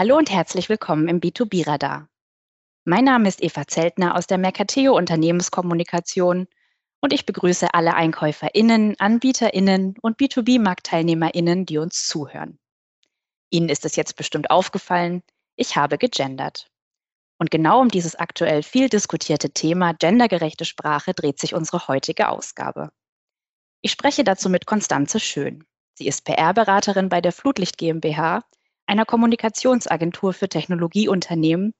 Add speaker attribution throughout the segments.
Speaker 1: Hallo und herzlich willkommen im B2B-Radar. Mein Name ist Eva Zeltner aus der Mercateo Unternehmenskommunikation und ich begrüße alle EinkäuferInnen, AnbieterInnen und B2B-MarktteilnehmerInnen, die uns zuhören. Ihnen ist es jetzt bestimmt aufgefallen, ich habe gegendert. Und genau um dieses aktuell viel diskutierte Thema gendergerechte Sprache dreht sich unsere heutige Ausgabe. Ich spreche dazu mit Konstanze Schön. Sie ist PR-Beraterin bei der Flutlicht GmbH, einer Kommunikationsagentur für Technologieunternehmen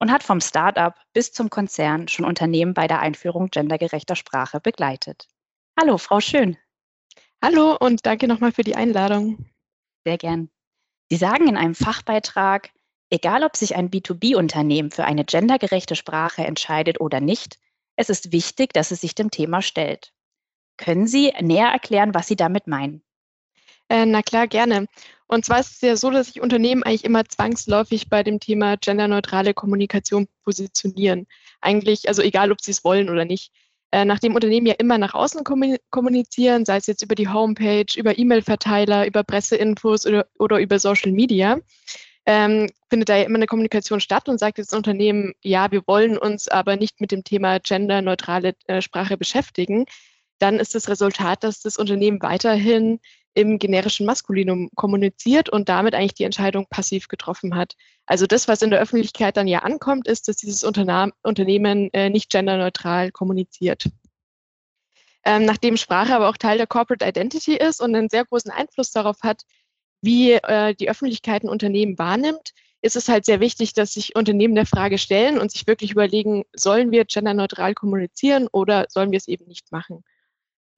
Speaker 1: und hat vom Start-up bis zum Konzern schon Unternehmen bei der Einführung gendergerechter Sprache begleitet. Hallo, Frau Schön.
Speaker 2: Hallo und danke nochmal für die Einladung.
Speaker 1: Sehr gern. Sie sagen in einem Fachbeitrag, egal ob sich ein B2B-Unternehmen für eine gendergerechte Sprache entscheidet oder nicht, es ist wichtig, dass es sich dem Thema stellt. Können Sie näher erklären, was Sie damit meinen?
Speaker 2: Äh, na klar, gerne. Und zwar ist es ja so, dass sich Unternehmen eigentlich immer zwangsläufig bei dem Thema genderneutrale Kommunikation positionieren. Eigentlich, also egal, ob sie es wollen oder nicht. Äh, nachdem Unternehmen ja immer nach außen kommunizieren, sei es jetzt über die Homepage, über E-Mail-Verteiler, über Presseinfos oder, oder über Social Media, ähm, findet da ja immer eine Kommunikation statt und sagt das Unternehmen, ja, wir wollen uns aber nicht mit dem Thema genderneutrale äh, Sprache beschäftigen, dann ist das Resultat, dass das Unternehmen weiterhin im generischen Maskulinum kommuniziert und damit eigentlich die Entscheidung passiv getroffen hat. Also das, was in der Öffentlichkeit dann ja ankommt, ist, dass dieses Unternehmen äh, nicht genderneutral kommuniziert. Ähm, nachdem Sprache aber auch Teil der Corporate Identity ist und einen sehr großen Einfluss darauf hat, wie äh, die Öffentlichkeit ein Unternehmen wahrnimmt, ist es halt sehr wichtig, dass sich Unternehmen der Frage stellen und sich wirklich überlegen, sollen wir genderneutral kommunizieren oder sollen wir es eben nicht machen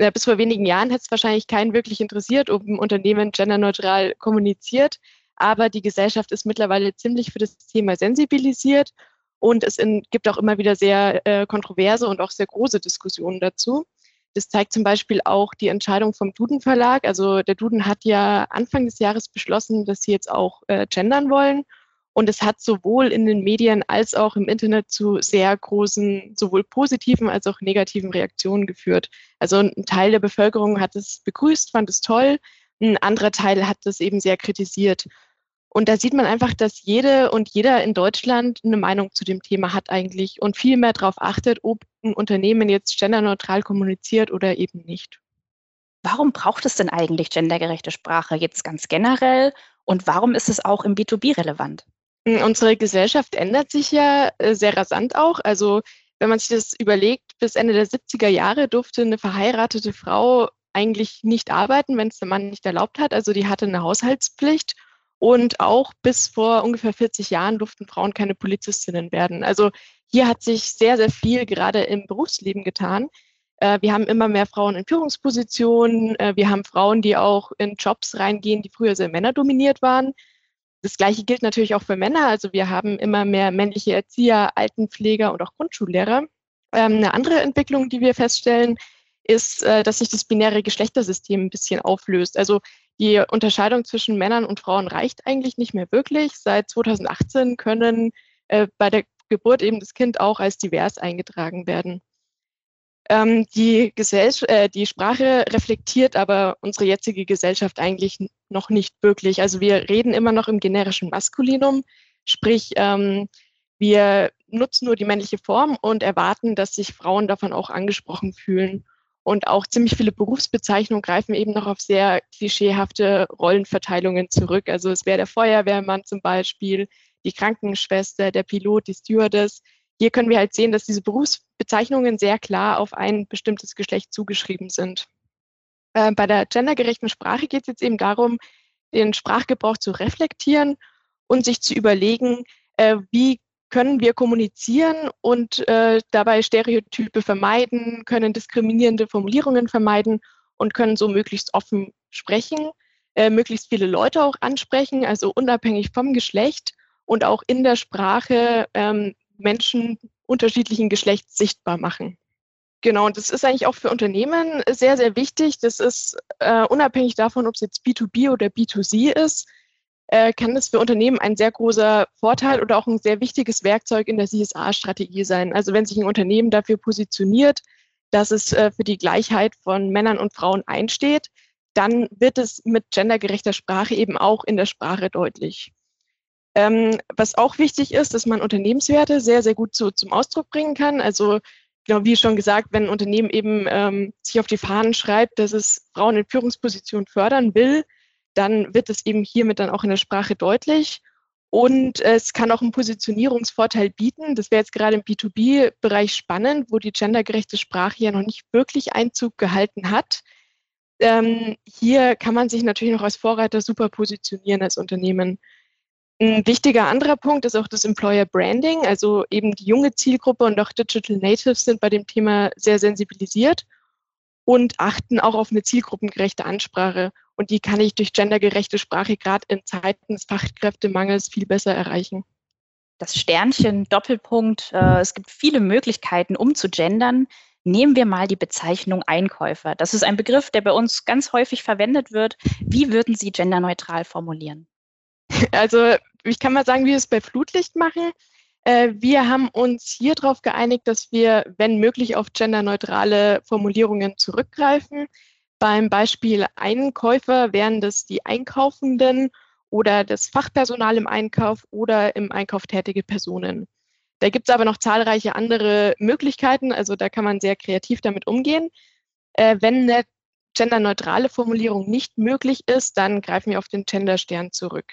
Speaker 2: äh, bis vor wenigen Jahren hätte es wahrscheinlich keinen wirklich interessiert, ob ein Unternehmen genderneutral kommuniziert. Aber die Gesellschaft ist mittlerweile ziemlich für das Thema sensibilisiert und es in, gibt auch immer wieder sehr äh, kontroverse und auch sehr große Diskussionen dazu. Das zeigt zum Beispiel auch die Entscheidung vom Duden Verlag. Also der Duden hat ja Anfang des Jahres beschlossen, dass sie jetzt auch äh, gendern wollen. Und es hat sowohl in den Medien als auch im Internet zu sehr großen, sowohl positiven als auch negativen Reaktionen geführt. Also ein Teil der Bevölkerung hat es begrüßt, fand es toll, ein anderer Teil hat es eben sehr kritisiert. Und da sieht man einfach, dass jede und jeder in Deutschland eine Meinung zu dem Thema hat eigentlich und viel mehr darauf achtet, ob ein Unternehmen jetzt genderneutral kommuniziert oder eben nicht.
Speaker 1: Warum braucht es denn eigentlich gendergerechte Sprache jetzt ganz generell und warum ist es auch im B2B relevant?
Speaker 2: Hm, unsere Gesellschaft ändert sich ja äh, sehr rasant auch. Also wenn man sich das überlegt, bis Ende der 70er Jahre durfte eine verheiratete Frau eigentlich nicht arbeiten, wenn es der Mann nicht erlaubt hat. Also die hatte eine Haushaltspflicht. Und auch bis vor ungefähr 40 Jahren durften Frauen keine Polizistinnen werden. Also hier hat sich sehr, sehr viel gerade im Berufsleben getan. Äh, wir haben immer mehr Frauen in Führungspositionen. Äh, wir haben Frauen, die auch in Jobs reingehen, die früher sehr männerdominiert waren. Das Gleiche gilt natürlich auch für Männer. Also wir haben immer mehr männliche Erzieher, Altenpfleger und auch Grundschullehrer. Ähm, eine andere Entwicklung, die wir feststellen, ist, äh, dass sich das binäre Geschlechtersystem ein bisschen auflöst. Also die Unterscheidung zwischen Männern und Frauen reicht eigentlich nicht mehr wirklich. Seit 2018 können äh, bei der Geburt eben das Kind auch als divers eingetragen werden. Ähm, die, äh, die Sprache reflektiert aber unsere jetzige Gesellschaft eigentlich noch nicht wirklich. Also wir reden immer noch im generischen Maskulinum, sprich ähm, wir nutzen nur die männliche Form und erwarten, dass sich Frauen davon auch angesprochen fühlen. Und auch ziemlich viele Berufsbezeichnungen greifen eben noch auf sehr klischeehafte Rollenverteilungen zurück. Also es wäre der Feuerwehrmann zum Beispiel, die Krankenschwester, der Pilot, die Stewardess. Hier können wir halt sehen, dass diese Berufsbezeichnungen sehr klar auf ein bestimmtes Geschlecht zugeschrieben sind. Äh, bei der gendergerechten Sprache geht es jetzt eben darum, den Sprachgebrauch zu reflektieren und sich zu überlegen, äh, wie können wir kommunizieren und äh, dabei Stereotype vermeiden, können diskriminierende Formulierungen vermeiden und können so möglichst offen sprechen, äh, möglichst viele Leute auch ansprechen, also unabhängig vom Geschlecht und auch in der Sprache ähm, Menschen unterschiedlichen Geschlechts sichtbar machen. Genau, und das ist eigentlich auch für Unternehmen sehr, sehr wichtig. Das ist äh, unabhängig davon, ob es jetzt B2B oder B2C ist, äh, kann das für Unternehmen ein sehr großer Vorteil oder auch ein sehr wichtiges Werkzeug in der CSA-Strategie sein. Also wenn sich ein Unternehmen dafür positioniert, dass es äh, für die Gleichheit von Männern und Frauen einsteht, dann wird es mit gendergerechter Sprache eben auch in der Sprache deutlich. Ähm, was auch wichtig ist, dass man Unternehmenswerte sehr, sehr gut so zum Ausdruck bringen kann. Also genau wie schon gesagt, wenn ein Unternehmen eben ähm, sich auf die Fahnen schreibt, dass es Frauen in Führungspositionen fördern will, dann wird es eben hiermit dann auch in der Sprache deutlich. Und es kann auch einen Positionierungsvorteil bieten. Das wäre jetzt gerade im B2B-Bereich spannend, wo die gendergerechte Sprache ja noch nicht wirklich Einzug gehalten hat. Ähm, hier kann man sich natürlich noch als Vorreiter super positionieren als Unternehmen. Ein wichtiger anderer Punkt ist auch das Employer Branding. Also eben die junge Zielgruppe und auch Digital Natives sind bei dem Thema sehr sensibilisiert und achten auch auf eine zielgruppengerechte Ansprache. Und die kann ich durch gendergerechte Sprache gerade in Zeiten des Fachkräftemangels viel besser erreichen.
Speaker 1: Das Sternchen, Doppelpunkt, äh, es gibt viele Möglichkeiten, um zu gendern. Nehmen wir mal die Bezeichnung Einkäufer. Das ist ein Begriff, der bei uns ganz häufig verwendet wird. Wie würden Sie genderneutral formulieren?
Speaker 2: Also ich kann mal sagen, wie wir es bei Flutlicht machen. Äh, wir haben uns hier darauf geeinigt, dass wir, wenn möglich, auf genderneutrale Formulierungen zurückgreifen. Beim Beispiel Einkäufer wären das die Einkaufenden oder das Fachpersonal im Einkauf oder im Einkauf tätige Personen. Da gibt es aber noch zahlreiche andere Möglichkeiten, also da kann man sehr kreativ damit umgehen. Äh, wenn eine genderneutrale Formulierung nicht möglich ist, dann greifen wir auf den Genderstern zurück.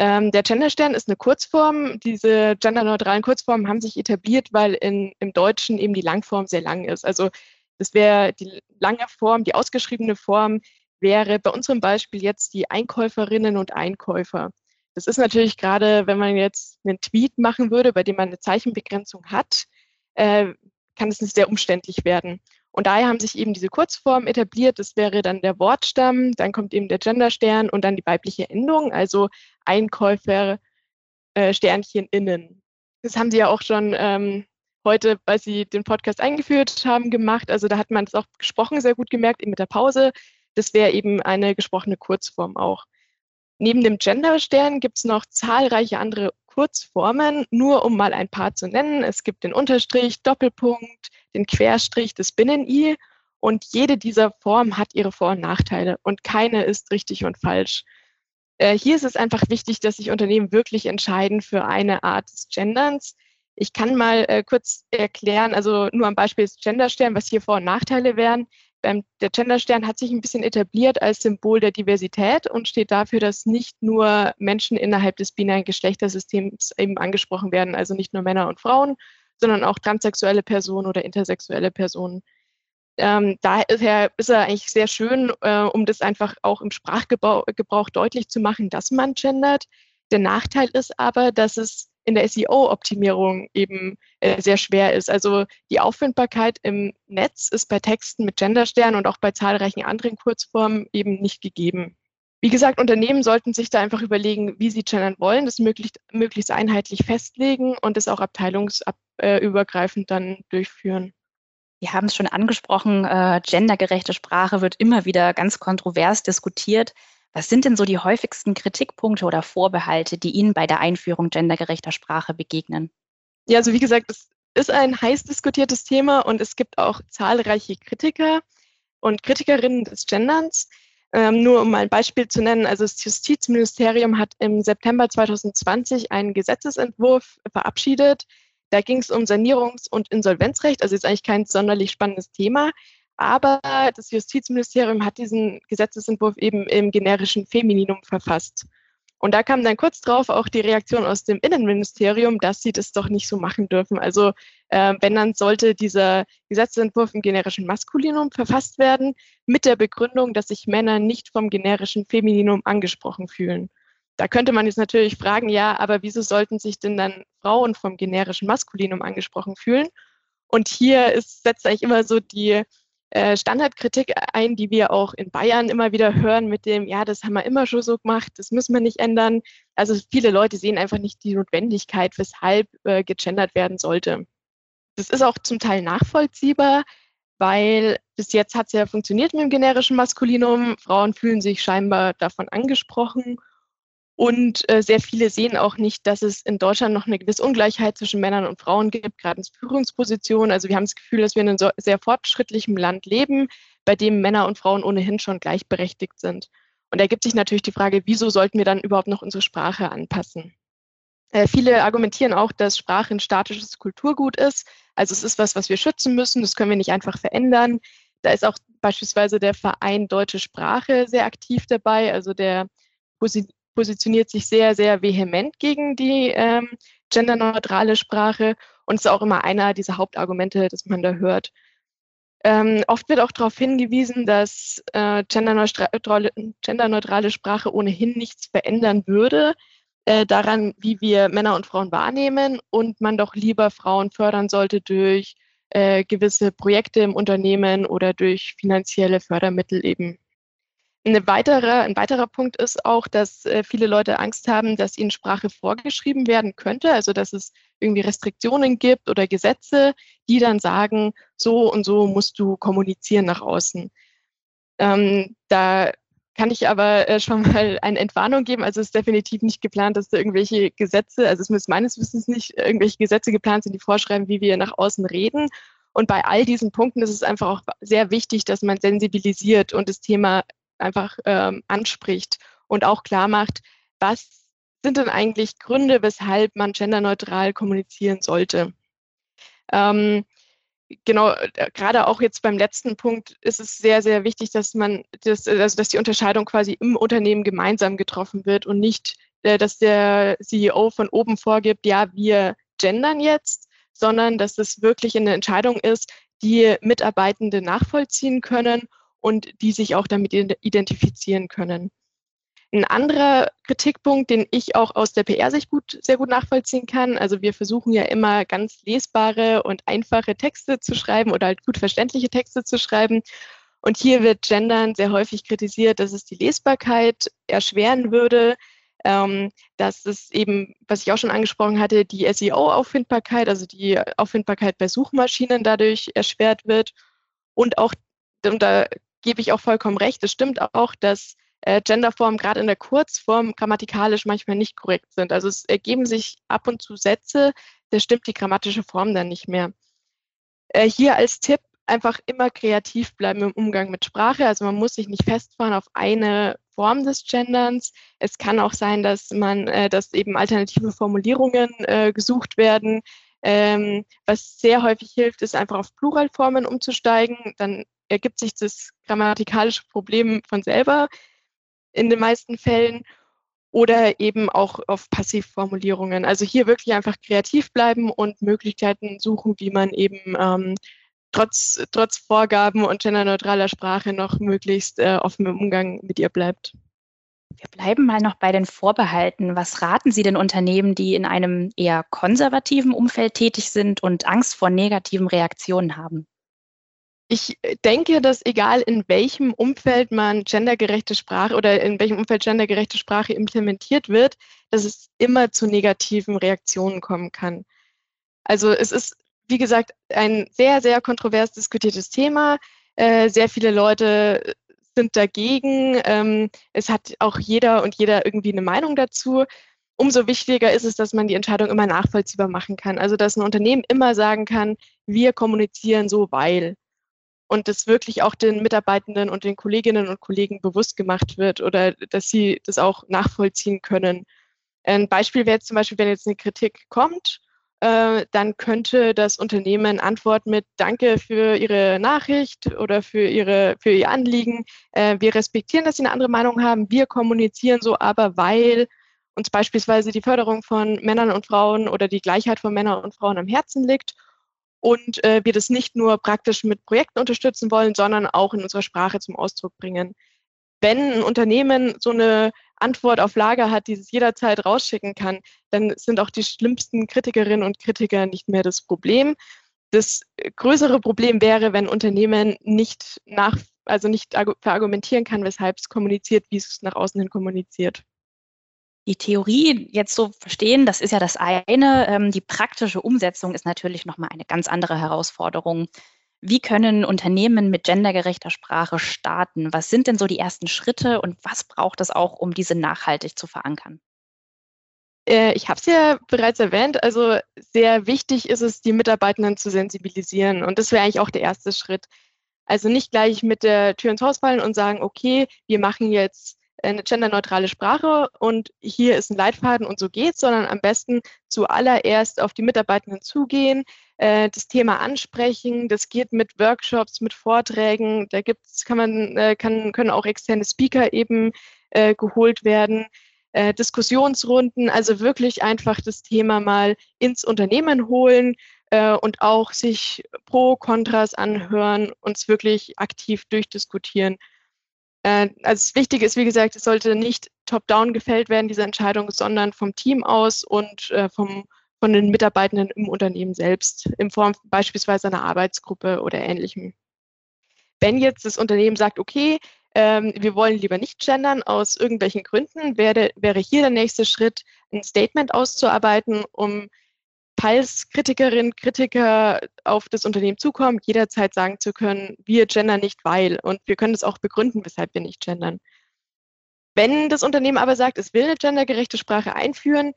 Speaker 2: Ähm, der Genderstern ist eine Kurzform. Diese genderneutralen Kurzformen haben sich etabliert, weil in, im Deutschen eben die Langform sehr lang ist. Also das wäre die lange Form, die ausgeschriebene Form wäre bei unserem Beispiel jetzt die Einkäuferinnen und Einkäufer. Das ist natürlich gerade, wenn man jetzt einen Tweet machen würde, bei dem man eine Zeichenbegrenzung hat, äh, kann es sehr umständlich werden. Und daher haben sich eben diese Kurzformen etabliert. Das wäre dann der Wortstamm, dann kommt eben der Genderstern und dann die weibliche Endung, also Einkäufer äh, Sternchen innen. Das haben Sie ja auch schon ähm, heute, weil Sie den Podcast eingeführt haben, gemacht. Also da hat man es auch gesprochen sehr gut gemerkt, eben mit der Pause. Das wäre eben eine gesprochene Kurzform auch. Neben dem Genderstern gibt es noch zahlreiche andere Kurzformen, nur um mal ein paar zu nennen. Es gibt den Unterstrich, Doppelpunkt, den Querstrich, das Binnen-I und jede dieser Formen hat ihre Vor- und Nachteile und keine ist richtig und falsch. Äh, hier ist es einfach wichtig, dass sich Unternehmen wirklich entscheiden für eine Art des Genderns. Ich kann mal äh, kurz erklären, also nur am Beispiel des Genderstern, was hier Vor- und Nachteile wären. Ähm, der Genderstern hat sich ein bisschen etabliert als Symbol der Diversität und steht dafür, dass nicht nur Menschen innerhalb des binären Geschlechtersystems eben angesprochen werden, also nicht nur Männer und Frauen, sondern auch transsexuelle Personen oder intersexuelle Personen. Ähm, daher ist er eigentlich sehr schön, äh, um das einfach auch im Sprachgebrauch deutlich zu machen, dass man gendert. Der Nachteil ist aber, dass es in der SEO-Optimierung eben äh, sehr schwer ist. Also die Auffindbarkeit im Netz ist bei Texten mit Genderstern und auch bei zahlreichen anderen Kurzformen eben nicht gegeben. Wie gesagt, Unternehmen sollten sich da einfach überlegen, wie sie gendern wollen, das möglichst, möglichst einheitlich festlegen und das auch abteilungsübergreifend dann durchführen.
Speaker 1: Wir haben es schon angesprochen, äh, gendergerechte Sprache wird immer wieder ganz kontrovers diskutiert. Was sind denn so die häufigsten Kritikpunkte oder Vorbehalte, die Ihnen bei der Einführung gendergerechter Sprache begegnen?
Speaker 2: Ja, also wie gesagt, es ist ein heiß diskutiertes Thema und es gibt auch zahlreiche Kritiker und Kritikerinnen des Genderns. Ähm, nur um mal ein Beispiel zu nennen, also das Justizministerium hat im September 2020 einen Gesetzesentwurf verabschiedet. Da ging es um Sanierungs- und Insolvenzrecht, also ist eigentlich kein sonderlich spannendes Thema. Aber das Justizministerium hat diesen Gesetzesentwurf eben im generischen Femininum verfasst. Und da kam dann kurz drauf auch die Reaktion aus dem Innenministerium, dass sie das doch nicht so machen dürfen. Also äh, wenn dann sollte dieser Gesetzentwurf im generischen Maskulinum verfasst werden, mit der Begründung, dass sich Männer nicht vom generischen Femininum angesprochen fühlen. Da könnte man jetzt natürlich fragen, ja, aber wieso sollten sich denn dann Frauen vom generischen Maskulinum angesprochen fühlen? Und hier ist, setzt eigentlich immer so die äh, Standardkritik ein, die wir auch in Bayern immer wieder hören mit dem, ja, das haben wir immer schon so gemacht, das müssen wir nicht ändern. Also viele Leute sehen einfach nicht die Notwendigkeit, weshalb äh, gegendert werden sollte. Das ist auch zum Teil nachvollziehbar, weil bis jetzt hat es ja funktioniert mit dem generischen Maskulinum. Frauen fühlen sich scheinbar davon angesprochen und äh, sehr viele sehen auch nicht, dass es in Deutschland noch eine gewisse Ungleichheit zwischen Männern und Frauen gibt, gerade in Führungspositionen. Also wir haben das Gefühl, dass wir in einem so sehr fortschrittlichen Land leben, bei dem Männer und Frauen ohnehin schon gleichberechtigt sind. Und da gibt sich natürlich die Frage, wieso sollten wir dann überhaupt noch unsere Sprache anpassen? Äh, viele argumentieren auch, dass Sprache ein statisches Kulturgut ist. Also es ist was, was wir schützen müssen. Das können wir nicht einfach verändern. Da ist auch beispielsweise der Verein Deutsche Sprache sehr aktiv dabei. Also der positioniert sich sehr, sehr vehement gegen die ähm, genderneutrale Sprache und ist auch immer einer dieser Hauptargumente, das man da hört. Ähm, oft wird auch darauf hingewiesen, dass äh, genderneutrale, genderneutrale Sprache ohnehin nichts verändern würde äh, daran, wie wir Männer und Frauen wahrnehmen und man doch lieber Frauen fördern sollte durch äh, gewisse Projekte im Unternehmen oder durch finanzielle Fördermittel eben. Eine weitere, ein weiterer Punkt ist auch, dass äh, viele Leute Angst haben, dass ihnen Sprache vorgeschrieben werden könnte, also dass es irgendwie Restriktionen gibt oder Gesetze, die dann sagen, so und so musst du kommunizieren nach außen. Ähm, da kann ich aber äh, schon mal eine Entwarnung geben. Also es ist definitiv nicht geplant, dass da irgendwelche Gesetze, also es müssen meines Wissens nicht irgendwelche Gesetze geplant sind, die vorschreiben, wie wir nach außen reden. Und bei all diesen Punkten ist es einfach auch sehr wichtig, dass man sensibilisiert und das Thema einfach ähm, anspricht und auch klar macht, was sind denn eigentlich Gründe, weshalb man genderneutral kommunizieren sollte. Ähm, genau, äh, gerade auch jetzt beim letzten Punkt ist es sehr, sehr wichtig, dass man das, also dass die Unterscheidung quasi im Unternehmen gemeinsam getroffen wird und nicht, äh, dass der CEO von oben vorgibt, ja, wir gendern jetzt, sondern dass es wirklich eine Entscheidung ist, die Mitarbeitende nachvollziehen können und die sich auch damit identifizieren können. Ein anderer Kritikpunkt, den ich auch aus der PR-Sicht gut, sehr gut nachvollziehen kann, also wir versuchen ja immer ganz lesbare und einfache Texte zu schreiben oder halt gut verständliche Texte zu schreiben. Und hier wird Gendern sehr häufig kritisiert, dass es die Lesbarkeit erschweren würde, ähm, dass es eben, was ich auch schon angesprochen hatte, die SEO-Auffindbarkeit, also die Auffindbarkeit bei Suchmaschinen dadurch erschwert wird. Und auch, und da gebe ich auch vollkommen recht, es stimmt auch, dass äh, Genderformen gerade in der Kurzform grammatikalisch manchmal nicht korrekt sind. Also es ergeben sich ab und zu Sätze, da stimmt die grammatische Form dann nicht mehr. Äh, hier als Tipp einfach immer kreativ bleiben im Umgang mit Sprache. Also man muss sich nicht festfahren auf eine Form des Genderns. Es kann auch sein, dass man, äh, dass eben alternative Formulierungen äh, gesucht werden. Ähm, was sehr häufig hilft, ist einfach auf Pluralformen umzusteigen. Dann ergibt sich das grammatikalische Problem von selber in den meisten Fällen oder eben auch auf Passivformulierungen. Also hier wirklich einfach kreativ bleiben und Möglichkeiten suchen, wie man eben ähm, trotz, trotz Vorgaben und genderneutraler Sprache noch möglichst äh, offen im Umgang mit ihr bleibt.
Speaker 1: Wir bleiben mal noch bei den Vorbehalten. Was raten Sie den Unternehmen, die in einem eher konservativen Umfeld tätig sind und Angst vor negativen Reaktionen haben?
Speaker 2: Ich denke, dass egal in welchem Umfeld man gendergerechte Sprache oder in welchem Umfeld gendergerechte Sprache implementiert wird, dass es immer zu negativen Reaktionen kommen kann. Also es ist, wie gesagt, ein sehr, sehr kontrovers diskutiertes Thema. Äh, sehr viele Leute sind dagegen. Ähm, es hat auch jeder und jeder irgendwie eine Meinung dazu. Umso wichtiger ist es, dass man die Entscheidung immer nachvollziehbar machen kann. Also dass ein Unternehmen immer sagen kann, wir kommunizieren so, weil und das wirklich auch den Mitarbeitenden und den Kolleginnen und Kollegen bewusst gemacht wird oder dass sie das auch nachvollziehen können. Ein Beispiel wäre jetzt zum Beispiel, wenn jetzt eine Kritik kommt, äh, dann könnte das Unternehmen antworten mit Danke für Ihre Nachricht oder für, ihre, für Ihr Anliegen. Äh, wir respektieren, dass Sie eine andere Meinung haben. Wir kommunizieren so aber, weil uns beispielsweise die Förderung von Männern und Frauen oder die Gleichheit von Männern und Frauen am Herzen liegt und äh, wir das nicht nur praktisch mit Projekten unterstützen wollen, sondern auch in unserer Sprache zum Ausdruck bringen. Wenn ein Unternehmen so eine Antwort auf Lager hat, die es jederzeit rausschicken kann, dann sind auch die schlimmsten Kritikerinnen und Kritiker nicht mehr das Problem. Das größere Problem wäre, wenn Unternehmen nicht nach, also nicht verargumentieren kann, weshalb es kommuniziert, wie es nach außen hin kommuniziert
Speaker 1: die Theorie jetzt so verstehen, das ist ja das eine. Ähm, die praktische Umsetzung ist natürlich nochmal eine ganz andere Herausforderung. Wie können Unternehmen mit gendergerechter Sprache starten? Was sind denn so die ersten Schritte und was braucht es auch, um diese nachhaltig zu verankern?
Speaker 2: Äh, ich habe es ja bereits erwähnt, also sehr wichtig ist es, die Mitarbeitenden zu sensibilisieren. Und das wäre eigentlich auch der erste Schritt. Also nicht gleich mit der Tür ins Haus fallen und sagen, okay, wir machen jetzt eine genderneutrale Sprache und hier ist ein Leitfaden und so geht's, sondern am besten zuallererst auf die Mitarbeitenden zugehen, äh, das Thema ansprechen. Das geht mit Workshops, mit Vorträgen. Da gibt's, kann man, äh, kann, können auch externe Speaker eben äh, geholt werden. Äh, Diskussionsrunden, also wirklich einfach das Thema mal ins Unternehmen holen äh, und auch sich Pro, Kontras anhören, uns wirklich aktiv durchdiskutieren. Äh, also das Wichtige ist, wie gesagt, es sollte nicht top-down gefällt werden, diese Entscheidung, sondern vom Team aus und äh, vom, von den Mitarbeitenden im Unternehmen selbst, in Form beispielsweise einer Arbeitsgruppe oder ähnlichem. Wenn jetzt das Unternehmen sagt, okay, ähm, wir wollen lieber nicht gendern aus irgendwelchen Gründen, wäre, wäre hier der nächste Schritt, ein Statement auszuarbeiten, um falls Kritikerinnen, Kritiker auf das Unternehmen zukommen, jederzeit sagen zu können, wir gendern nicht, weil. Und wir können das auch begründen, weshalb wir nicht gendern. Wenn das Unternehmen aber sagt, es will eine gendergerechte Sprache einführen,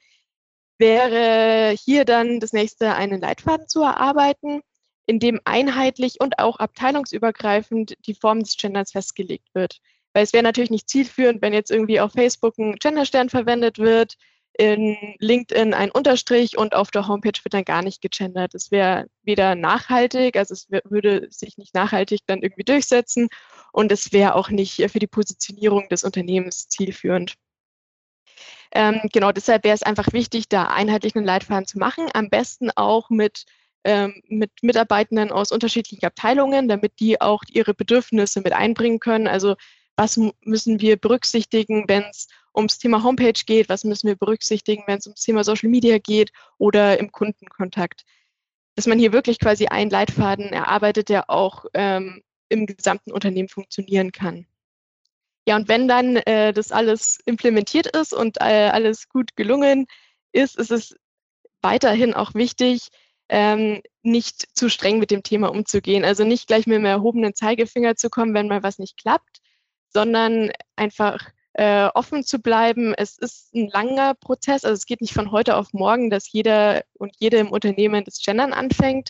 Speaker 2: wäre hier dann das nächste, einen Leitfaden zu erarbeiten, in dem einheitlich und auch abteilungsübergreifend die Form des Genders festgelegt wird. Weil es wäre natürlich nicht zielführend, wenn jetzt irgendwie auf Facebook ein Genderstern verwendet wird, in LinkedIn ein Unterstrich und auf der Homepage wird dann gar nicht gegendert. Das wäre weder nachhaltig, also es würde sich nicht nachhaltig dann irgendwie durchsetzen und es wäre auch nicht für die Positionierung des Unternehmens zielführend. Ähm, genau, deshalb wäre es einfach wichtig, da einheitlich einen Leitfaden zu machen, am besten auch mit ähm, mit Mitarbeitenden aus unterschiedlichen Abteilungen, damit die auch ihre Bedürfnisse mit einbringen können. Also was müssen wir berücksichtigen, wenn es ums Thema Homepage geht, was müssen wir berücksichtigen, wenn es ums Thema Social Media geht oder im Kundenkontakt. Dass man hier wirklich quasi einen Leitfaden erarbeitet, der auch ähm, im gesamten Unternehmen funktionieren kann. Ja, und wenn dann äh, das alles implementiert ist und äh, alles gut gelungen ist, ist es weiterhin auch wichtig, ähm, nicht zu streng mit dem Thema umzugehen. Also nicht gleich mit dem erhobenen Zeigefinger zu kommen, wenn mal was nicht klappt, sondern einfach äh, offen zu bleiben. Es ist ein langer Prozess, also es geht nicht von heute auf morgen, dass jeder und jede im Unternehmen das Gendern anfängt.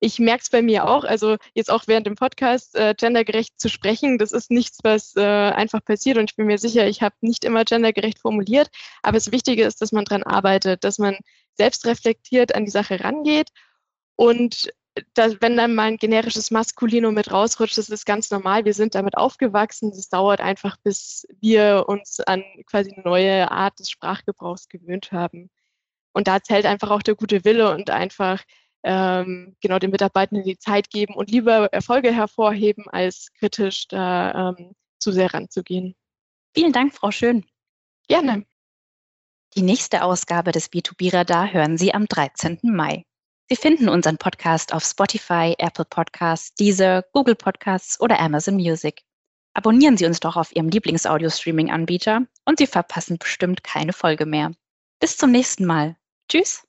Speaker 2: Ich merke es bei mir auch, also jetzt auch während dem Podcast äh, gendergerecht zu sprechen, das ist nichts, was äh, einfach passiert. Und ich bin mir sicher, ich habe nicht immer gendergerecht formuliert, aber das Wichtige ist, dass man dran arbeitet, dass man selbst reflektiert an die Sache rangeht. Und dass, wenn dann mal ein generisches Maskulino mit rausrutscht, das ist ganz normal. Wir sind damit aufgewachsen. Es dauert einfach, bis wir uns an quasi eine neue Art des Sprachgebrauchs gewöhnt haben. Und da zählt einfach auch der gute Wille und einfach ähm, genau den Mitarbeitenden die Zeit geben und lieber Erfolge hervorheben, als kritisch da ähm, zu sehr ranzugehen.
Speaker 1: Vielen Dank, Frau Schön.
Speaker 2: Gerne.
Speaker 1: Die nächste Ausgabe des B2B-Radar hören Sie am 13. Mai. Sie finden unseren Podcast auf Spotify, Apple Podcasts, Deezer, Google Podcasts oder Amazon Music. Abonnieren Sie uns doch auf Ihrem Lieblingsaudio-Streaming-Anbieter und Sie verpassen bestimmt keine Folge mehr. Bis zum nächsten Mal. Tschüss.